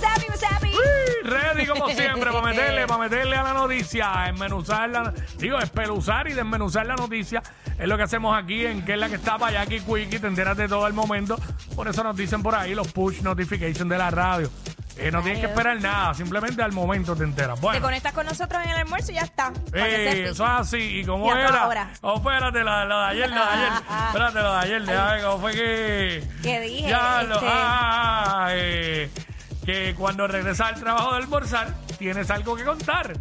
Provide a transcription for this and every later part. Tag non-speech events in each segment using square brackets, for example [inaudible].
What's? Ready como siempre para meterle, para [laughs] meterle a la noticia, enmenuzar la, digo, espeluzar y desmenuzar la noticia. Es lo que hacemos aquí en que es la que está para Jackie Quickie, te enteras de todo el momento. Por eso nos dicen por ahí los push notifications de la radio. Eh, no tienes que esperar nada, simplemente al momento te enteras. Te Bueno, conectas con nosotros en el almuerzo y ya está. eh, eso es así. ¿Y cómo a era? Oh, espérate, la, la de ayer, la de ayer. [laughs] espérate, la de ayer. déjame ver ¿Cómo fue que...? ¿Qué dije? Ya, lo- Este- ah, eh, que cuando regresas al trabajo de almorzar, tienes algo que contar.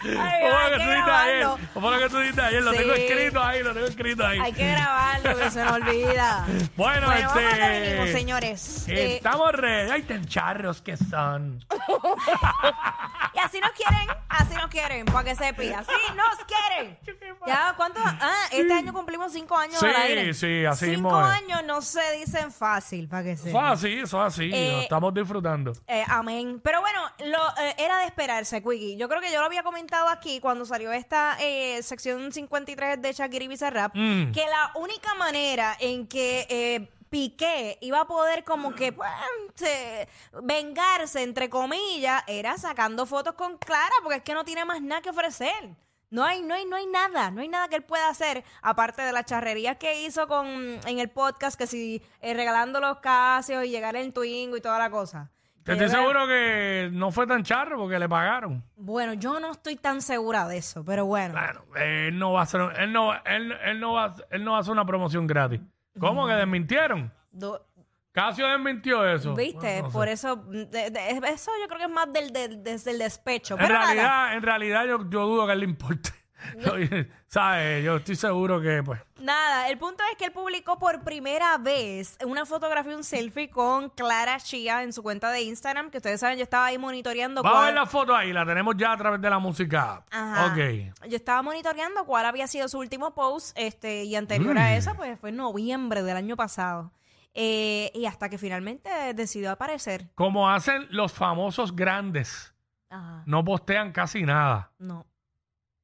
Ay, ¿Cómo hay fue que que tú dijiste ayer? ¿Cómo fue que tú dijiste ayer? Lo Sí. tengo escrito ahí, lo tengo escrito ahí. Hay que grabarlo, que se nos olvida. [laughs] Bueno, vamos a lo que este- venimos, señores. Eh, Estamos ready. Ay, tan charros que son. [laughs] y así nos quieren, así nos quieren, para que sepi. Así nos quieren. Ya, ¿cuántos? Ah, este año cumplimos cinco años Sí, al aire. sí, así Cinco es. años no se dicen fácil, para que sepan. así, eso es así. Eh, lo estamos disfrutando. Eh, amén. Pero bueno, lo, eh, era de esperarse, Quickie. Yo creo que yo lo había comentado aquí cuando salió esta eh, sección 53 de Shakira y Bizarrap, Mm. que la única manera en que Piqué iba a poder como que pues, se- vengarse, entre comillas, era sacando fotos con Clara, porque es que no tiene más nada que ofrecer. No hay, no hay, no hay nada, no hay nada que él pueda hacer, aparte de las charrerías que hizo con en el podcast, que si eh, regalando los casios y llegar en Twingo y toda la cosa. Te Que estoy seguro que no fue tan charro porque le pagaron. Bueno, yo no estoy tan segura de eso, pero bueno. Claro, él no va a hacer, él no, él, él no va, él no va a hacer una promoción gratis. ¿Cómo que desmintieron? Do- Casio desmintió eso. ¿Viste? Bueno, no sé. Por eso, de- de- eso yo creo que es más del, del- desde el despecho. En Pero nada. realidad, en realidad yo, yo dudo que a él le importe. [laughs] ¿Sabes? Yo estoy seguro que, pues. Nada, el punto es que él publicó por primera vez una fotografía, un selfie con Clara Chia en su cuenta de Instagram, que ustedes saben, yo estaba ahí monitoreando Vamos a ver la foto ahí, la tenemos ya a través de la música. Ajá. Ok. Yo estaba monitoreando cuál había sido su último post, este, y anterior a eso, pues fue en noviembre del año pasado. Eh, y hasta que finalmente decidió aparecer. Como hacen los famosos grandes, Ajá. no postean casi nada. No.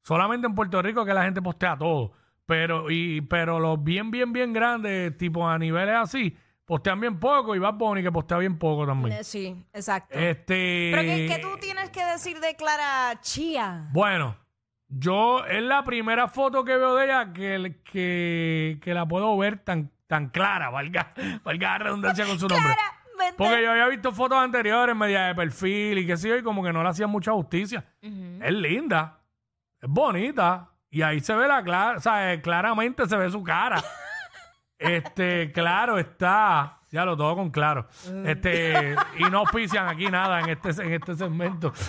Solamente en Puerto Rico que la gente postea todo. Pero, y, pero los bien, bien, bien grandes, tipo a niveles así, postean bien poco y va Bunny que postea bien poco también. Eh, Sí, exacto. Este. Pero ¿qué, qué tú tienes que decir de Clara Chía? Bueno, yo es la primera foto que veo de ella que, que, que la puedo ver tan, tan clara, valga, valga la redundancia con su nombre. Claramente. Porque yo había visto fotos anteriores, media de perfil y qué sé yo, y como que no le hacían mucha justicia. Es linda, es bonita, y ahí se ve la clara, o sea, eh, claramente se ve su cara. [laughs] este, claro está, ya lo todo con claro. Este, y no auspician aquí nada en este, en este segmento. [laughs]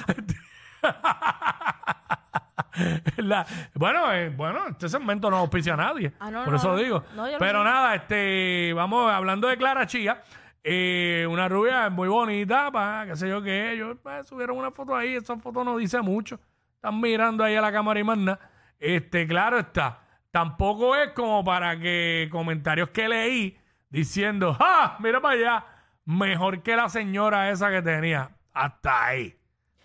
La- bueno, eh, bueno, este segmento no auspicia a nadie. Ah, no, por no, eso no. digo. Pero nada, este, vamos hablando de Clara Chía. eh, una rubia muy bonita, pa, qué sé yo qué. Ellos subieron una foto ahí. Esa foto no dice mucho. Están mirando ahí a la cámara y más nada. Este, claro está. Tampoco es como para que comentarios que leí diciendo, ¡ah! Mira para allá. Mejor que la señora esa que tenía. Hasta ahí.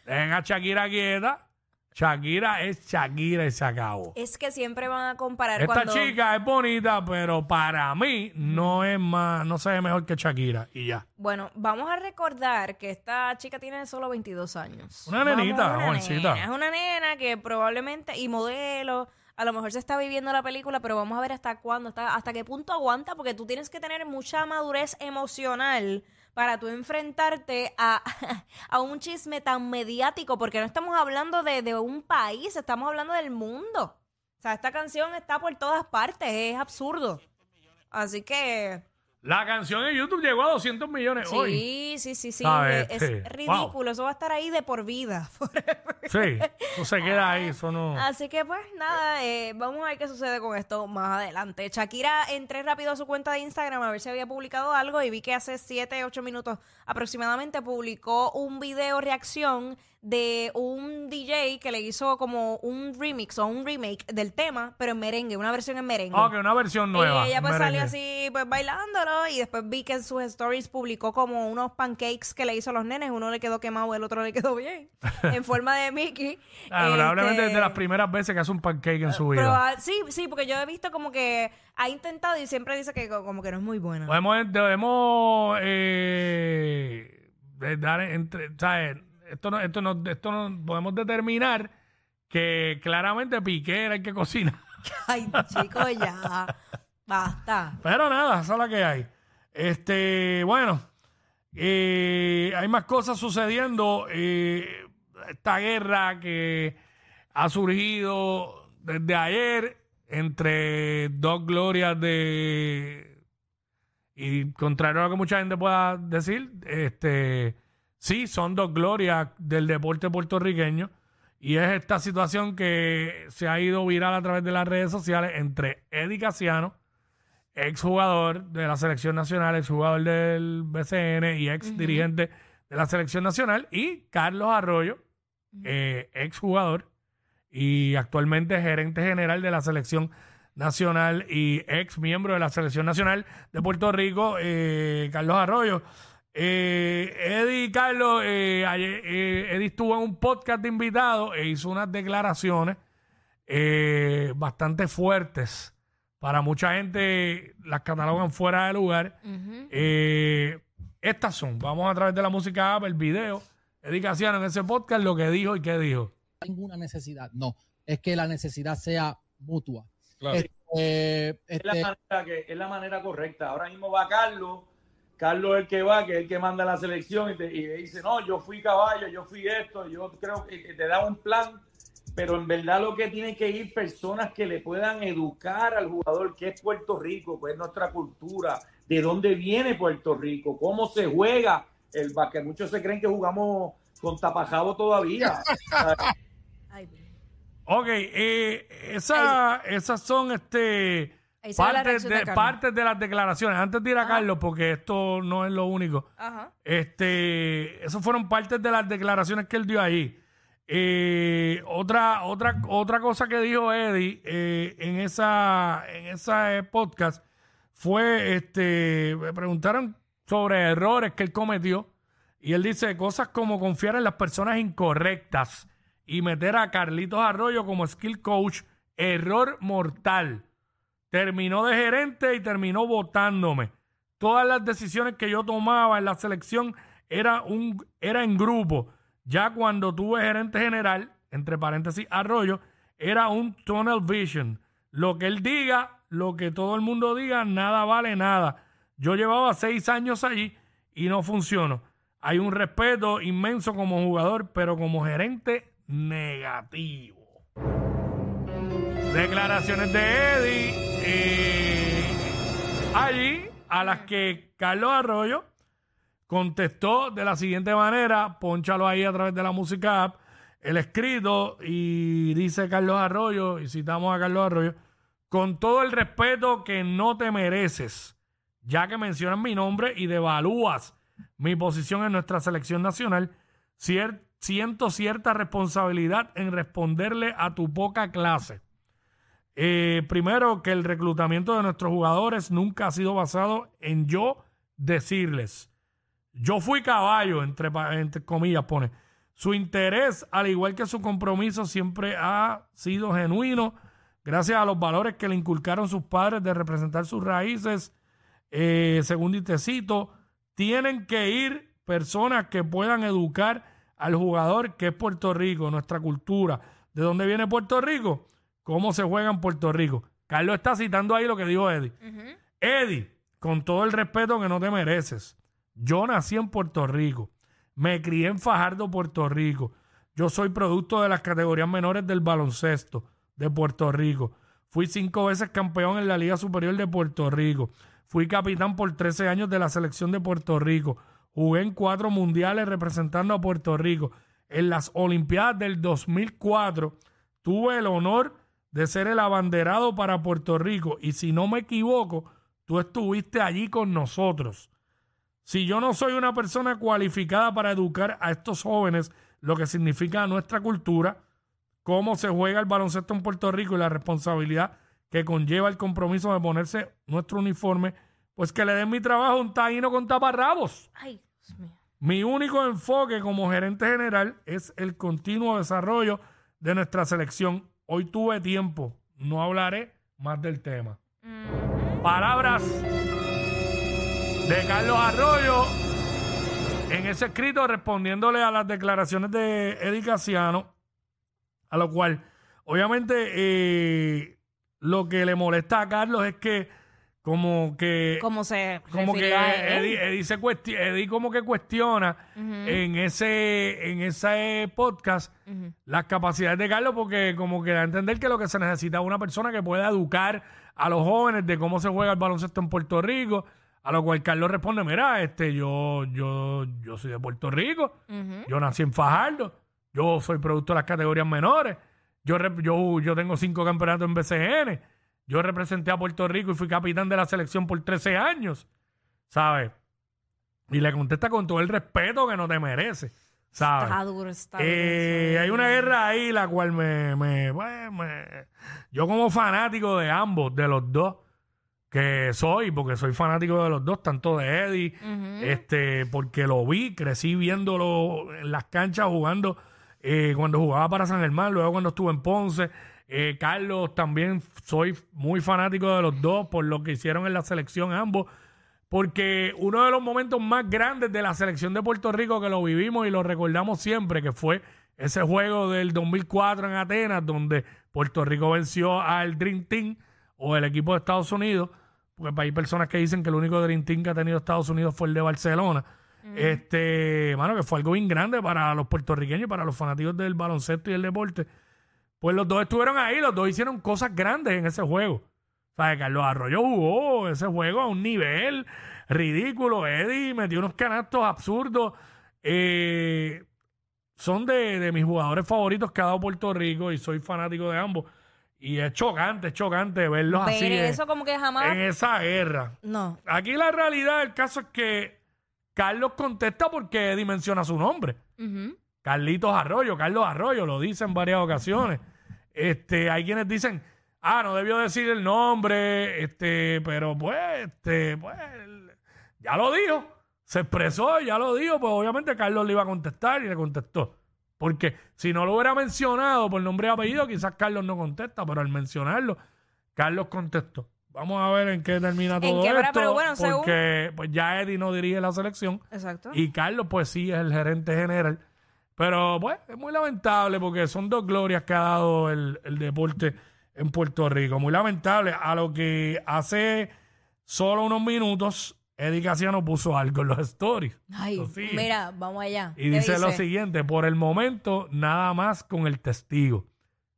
Dejen a Shakira quieta. Shakira es Shakira y se acabó. Es que siempre van a comparar Esta cuando... chica es bonita, pero para mí no es más, no se ve mejor que Shakira y ya. Bueno, vamos a recordar que esta chica tiene solo 22 años. Una Vamos, nenita, una jovencita. nena. Es una nena que probablemente, y modelo, a lo mejor se está viviendo la película, pero vamos a ver hasta cuándo, hasta, hasta qué punto aguanta, porque tú tienes que tener mucha madurez emocional para tú enfrentarte a, [laughs] a un chisme tan mediático, porque no estamos hablando de, de un país, estamos hablando del mundo. O sea, esta canción está por todas partes, es absurdo. Así que... La canción en YouTube llegó a 200 millones hoy. Sí, sí, sí, sí. ¿Sabes? Es Sí. ridículo. Eso va a estar ahí de por vida. [laughs] Sí, eso se queda ahí, eso no. Así que, pues, nada, eh, vamos a ver qué sucede con esto más adelante. Shakira, entré rápido a su cuenta de Instagram a ver si había publicado algo y vi que hace 7, 8 minutos aproximadamente publicó un video reacción de un DJ que le hizo como un remix o un remake del tema, pero en merengue, una versión en merengue. Ok, una versión nueva. Y ella pues merengue. salió así, pues bailándolo. Y después vi que en sus stories publicó como unos pancakes que le hizo a los nenes. Uno le quedó quemado, el otro le quedó bien. [laughs] en forma de Mickey. Ah, probablemente Este, de las primeras veces que hace un pancake en su vida. proba- sí, sí, porque yo he visto como que ha intentado y siempre dice que co- como que no es muy buena. Debemos, debemos eh, dar entre, ¿sabes? Esto no, esto no, esto no podemos determinar que claramente Piqué era el que cocina. [laughs] Ay, chicos, ya. Basta. Pero nada, esa es la que hay. Este, bueno, eh, hay más cosas sucediendo. eh, esta guerra que ha surgido desde ayer entre dos glorias de. Y contrario a lo que mucha gente pueda decir, este sí, son dos glorias del deporte puertorriqueño. Y es esta situación que se ha ido viral a través de las redes sociales entre Eddie Casiano, exjugador de la selección nacional, exjugador del BCN y ex dirigente de la selección nacional, y Carlos Arroyo, eh, exjugador y actualmente gerente general de la selección nacional y ex miembro de la selección nacional de Puerto Rico, eh, Carlos Arroyo. Eh, Eddie y Carlos, eh, ayer, eh, Eddie estuvo en un podcast de invitados e hizo unas declaraciones eh, bastante fuertes. Para mucha gente las catalogan fuera de lugar. Eh, estas son, vamos a través de la música app, el video, Eddie Casiano en ese podcast, lo que dijo y qué dijo. ninguna necesidad, no, es que la necesidad sea mutua. Claro. Este, es, la este, manera que, es la manera correcta. Ahora mismo va Carlos, Carlos es el que va, que es el que manda la selección y te, y dice, no, yo fui caballo, yo fui esto, yo creo que que te da un plan, pero en verdad lo que tiene que ir personas que le puedan educar al jugador, que es Puerto Rico, que es nuestra cultura, de dónde viene Puerto Rico, cómo se juega el básquet. Muchos se creen que jugamos con tapajabo todavía. [laughs] Ok, eh, esa- esas son este La partes reacción de, de Carlos. partes de las declaraciones. Antes de ir a. Carlos, porque esto no es lo único. Ajá. Este, esas fueron partes de las declaraciones que él dio ahí. Eh, otra, otra, otra cosa que dijo Eddie eh, en esa, en esa eh, podcast fue, este, me preguntaron sobre errores que él cometió y él dice cosas como confiar en las personas incorrectas y meter a Carlitos Arroyo como skill coach, error mortal. Terminó de gerente y terminó votándome. Todas las decisiones que yo tomaba en la selección era, un, era en grupo. Ya cuando tuve gerente general, entre paréntesis, Arroyo, era un tunnel vision. Lo que él diga, lo que todo el mundo diga, nada vale nada. Yo llevaba seis años allí y no funcionó. Hay un respeto inmenso como jugador, pero como gerente, negativo. Declaraciones de Eddie. Eh, allí, a las que Carlos Arroyo contestó de la siguiente manera, ponchalo ahí a través de la música app, el escrito, y dice Carlos Arroyo, y citamos a Carlos Arroyo, con todo el respeto que no te mereces, ya que mencionas mi nombre y devalúas mi posición en nuestra selección nacional, cier- siento cierta responsabilidad en responderle a tu poca clase. Eh, primero, que el reclutamiento de nuestros jugadores nunca ha sido basado en yo decirles. Yo fui caballo, entre, entre comillas, pone. Su interés, al igual que su compromiso, siempre ha sido genuino, gracias a los valores que le inculcaron sus padres de representar sus raíces. Eh, según y te cito, tienen que ir personas que puedan educar al jugador que es Puerto Rico, nuestra cultura. ¿De dónde viene Puerto Rico? ¿Cómo se juega en Puerto Rico? Carlos está citando ahí lo que dijo Eddie. Eddie, con todo el respeto que no te mereces, yo nací en Puerto Rico, me crié en Fajardo, Puerto Rico. Yo soy producto de las categorías menores del baloncesto de Puerto Rico. Fui cinco veces campeón en la Liga Superior de Puerto Rico. Fui capitán por 13 años de la selección de Puerto Rico. Jugué en cuatro mundiales representando a Puerto Rico. En las Olimpiadas del 2004 tuve el honor de ser el abanderado para Puerto Rico. Y si no me equivoco, tú estuviste allí con nosotros. Si yo no soy una persona cualificada para educar a estos jóvenes, lo que significa nuestra cultura, cómo se juega el baloncesto en Puerto Rico y la responsabilidad que conlleva el compromiso de ponerse nuestro uniforme, pues que le den mi trabajo a un taíno con taparrabos. Ay, Dios mío. Mi único enfoque como gerente general es el continuo desarrollo de nuestra selección. Hoy tuve tiempo, no hablaré más del tema. Palabras de Carlos Arroyo en ese escrito respondiéndole a las declaraciones de Eddie Casiano, a lo cual obviamente eh, lo que le molesta a Carlos es que como que ¿Cómo se como que? Eddie, Eddie se cuesti- Eddie como que cuestiona en ese en ese podcast las capacidades de Carlos porque como que da a entender que lo que se necesita es una persona que pueda educar a los jóvenes de cómo se juega el baloncesto en Puerto Rico a lo cual Carlos responde mira este yo yo yo soy de Puerto Rico yo nací en Fajardo yo soy producto de las categorías menores yo yo yo tengo cinco campeonatos en BCN yo representé a Puerto Rico y fui capitán de la selección por 13 años, ¿sabes? Y le contesta con todo el respeto que no te merece, ¿sabes? Está duro, está duro. Eh, hay una guerra ahí la cual me, me, pues, me- yo como fanático de ambos, de los dos, que soy, porque soy fanático de los dos, tanto de Eddie, este, porque lo vi, crecí viéndolo en las canchas jugando, eh, cuando jugaba para San Germán, luego cuando estuve en Ponce. Eh, Carlos también soy muy fanático de los dos por lo que hicieron en la selección ambos. Porque uno de los momentos más grandes de la selección de Puerto Rico que lo vivimos y lo recordamos siempre, que fue ese juego del 2004 en Atenas, donde Puerto Rico venció al Dream Team o el equipo de Estados Unidos, porque hay personas que dicen que el único Dream Team que ha tenido Estados Unidos fue el de Barcelona. Este, mano, que fue algo bien grande para los puertorriqueños para los fanáticos del baloncesto y el deporte. Pues los dos estuvieron ahí, los dos hicieron cosas grandes en ese juego. O sea, Carlos Arroyo jugó ese juego a un nivel ridículo. Eddie metió unos canastos absurdos. Eh, son de, de mis jugadores favoritos que ha dado Puerto Rico y soy fanático de ambos. Y es chocante, es chocante verlos Ver así en, eso como que jamás... en esa guerra. No. Aquí la realidad del caso es que Carlos contesta porque Eddie menciona su nombre. Carlitos Arroyo, Carlos Arroyo, lo dice en varias ocasiones. Este, hay quienes dicen, ah, no debió decir el nombre, este, pero pues, este, pues, ya lo dijo, se expresó, ya lo dijo, pues obviamente Carlos le iba a contestar y le contestó. Porque si no lo hubiera mencionado por nombre y apellido, quizás Carlos no contesta, pero al mencionarlo, Carlos contestó. Vamos a ver en qué termina ¿En todo qué esto, Pero bueno, según- porque pues ya Eddie no dirige la selección. Exacto. Y Carlos, pues sí, es el gerente general. Pero, pues, es muy lamentable porque son dos glorias que ha dado el, el deporte en Puerto Rico. Muy lamentable. A lo que hace solo unos minutos, Eddie Casiano puso algo en los stories. Ay, mira, vamos allá. Y ¿Qué dice, lo siguiente, por el momento, nada más con el testigo.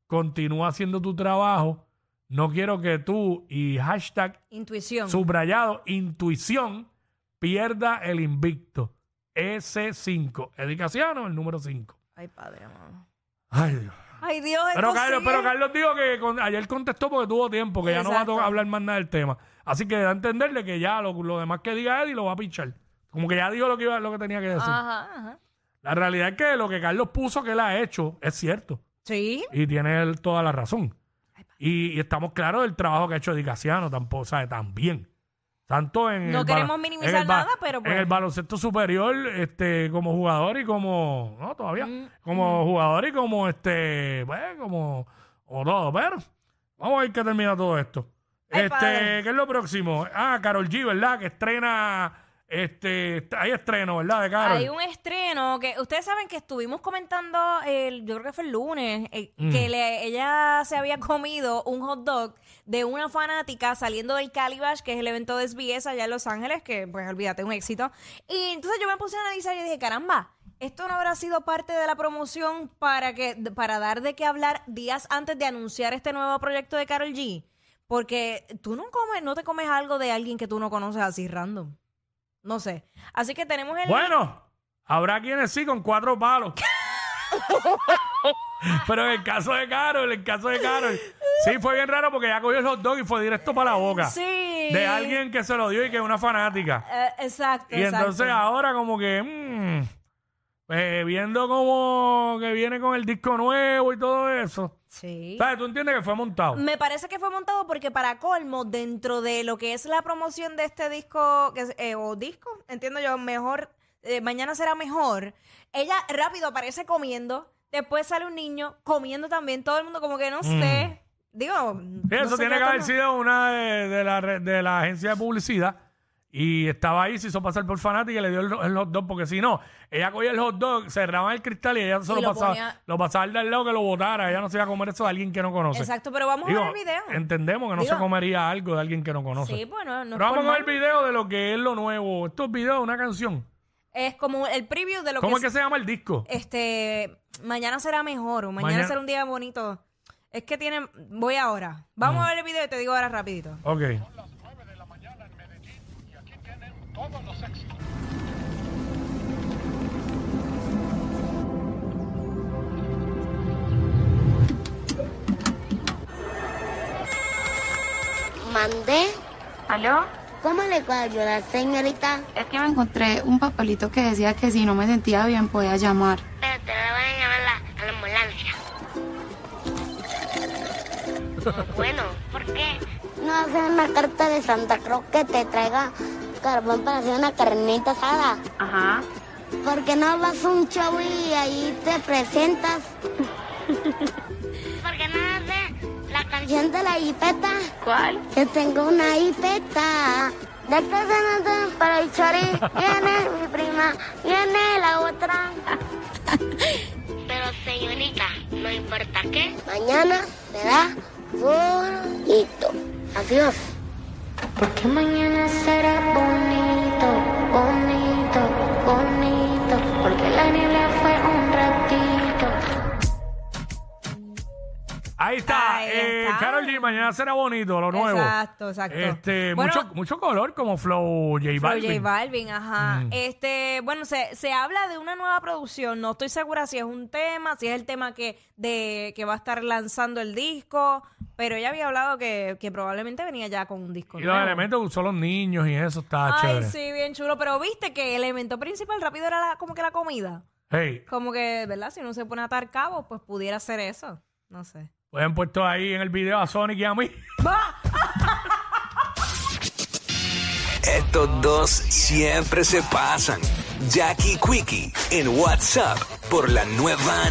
Continúa haciendo tu trabajo. No quiero que tú y hashtag Intuición. Subrayado, intuición, pierda el invicto. S5. Edicaciano, el número 5. Ay, padre, amado. Ay, Dios. Ay, Dios, Pero Carlos, sigue. pero Carlos dijo que con- ayer contestó porque tuvo tiempo, que ya no va a hablar más nada del tema. Así que da a entenderle que ya lo, lo demás que diga Eddie lo va a pichar. Como que ya dijo lo que, iba, lo que tenía que decir. Ajá, ajá. La realidad es que lo que Carlos puso que él ha hecho es cierto. Sí. Y tiene él toda la razón. Y, y estamos claros del trabajo que ha hecho Edicaciano tampoco, ¿sabe? También. Tanto en. No el queremos minimizar en el ba- nada, pero En pues- el baloncesto superior, este, como jugador y como. No, todavía. Mm, Como jugador y como este. Pues, como. O todo. Pero. Vamos a ver qué termina todo esto. Ay, este, padre. ¿qué es lo próximo? Ah, Carol G, ¿verdad? Que estrena. Este. Hay estreno, ¿verdad? De Carol. Hay un estreno que ustedes saben que estuvimos comentando, el, yo creo que fue el lunes, eh, Mm. que le- ella se había comido un hot dog de una fanática saliendo del Calibash, que es el evento de SBS allá en Los Ángeles, que pues olvídate, un éxito. Y entonces yo me puse a analizar y dije, caramba, esto no habrá sido parte de la promoción para que para dar de qué hablar días antes de anunciar este nuevo proyecto de Carol G. Porque tú no comes, no te comes algo de alguien que tú no conoces así random. No sé. Así que tenemos el Bueno, habrá quienes sí con cuatro palos. [laughs] Pero en el caso de Carol, en el caso de Carol, sí fue bien raro porque ya cogió el hot dog y fue directo para la boca. Sí. De alguien que se lo dio y que es una fanática. Eh, exacto, Y exacto. entonces ahora como que... mm, eh, viendo como que viene con el disco nuevo y todo eso. Sí. ¿Sabes? ¿Tú entiendes que fue montado? Me parece que fue montado porque para colmo, dentro de lo que es la promoción de este disco, que es- eh, o disco, entiendo yo, mejor, eh, mañana será mejor, ella rápido aparece comiendo, después sale un niño comiendo también, todo el mundo como que no sé, digo... Mm. Sí, no eso sé tiene que haber sido una de, de la, de la agencia de publicidad. Y estaba ahí, se hizo pasar por fanática y le dio el, el hot dog, porque si no, ella cogía el hot dog, cerraba el cristal y ella se lo, lo pasaba, ponía- lo pasaba al del lado que lo botara. Ella no se iba a comer eso de alguien que no conoce. Exacto, pero vamos Digo, a ver el video. Entendemos que no Digo- se comería algo de alguien que no conoce. Sí, bueno, no es Pero vamos por a ver el mal. video de lo que es lo nuevo. Estos videos de una canción. Es como el preview de lo ¿Cómo que es que se llama el disco? este mañana será mejor o mañana, Mañana- será un día bonito. Es que tienen voy ahora. Vamos a ver el video y te digo ahora rapidito. Ok. Mandé. ¿Aló? ¿Cómo le puedo ayudar, señorita? Es que me encontré un papelito que decía que si no me sentía bien podía llamar. Espérate, le voy a llamar a la, a la ambulancia. [laughs] bueno, ¿por qué? No hacer una carta de Santa Cruz que te traiga carbón para hacer una carnita asada. Ajá. ¿Por qué no vas a un show y ahí te presentas? ¿Por qué no haces la canción de la hipeta? ¿Cuál? Yo tengo una hipeta. De que se nota para el chori. [laughs] Viene mi prima, viene la otra. [laughs] Pero señorita, no importa qué. Mañana será bonito. Adiós. Porque mañana será bonito, bonito. Ahí está. Ahí eh, está. Karol G, mañana será bonito, lo nuevo. Exacto, exacto. Este, Bueno, mucho, mucho color como Flow J Flow Balvin. J Balvin, ajá. Mm. Este, bueno, se, se habla de una nueva producción. No estoy segura si es un tema, si es el tema que, de, que va a estar lanzando el disco. Pero ella había hablado que, que probablemente venía ya con un disco Y los nuevo. elementos que usó los niños y eso está Ay, chévere. sí, bien chulo. Pero viste que el elemento principal rápido era la- como que la comida. Hey, Como que, ¿verdad? Si uno se pone a atar cabos, pues pudiera ser eso. No sé. Pues han puesto ahí en el video a Sonic y a mí. Estos dos siempre se pasan. Jackie Quickie en WhatsApp por la nueva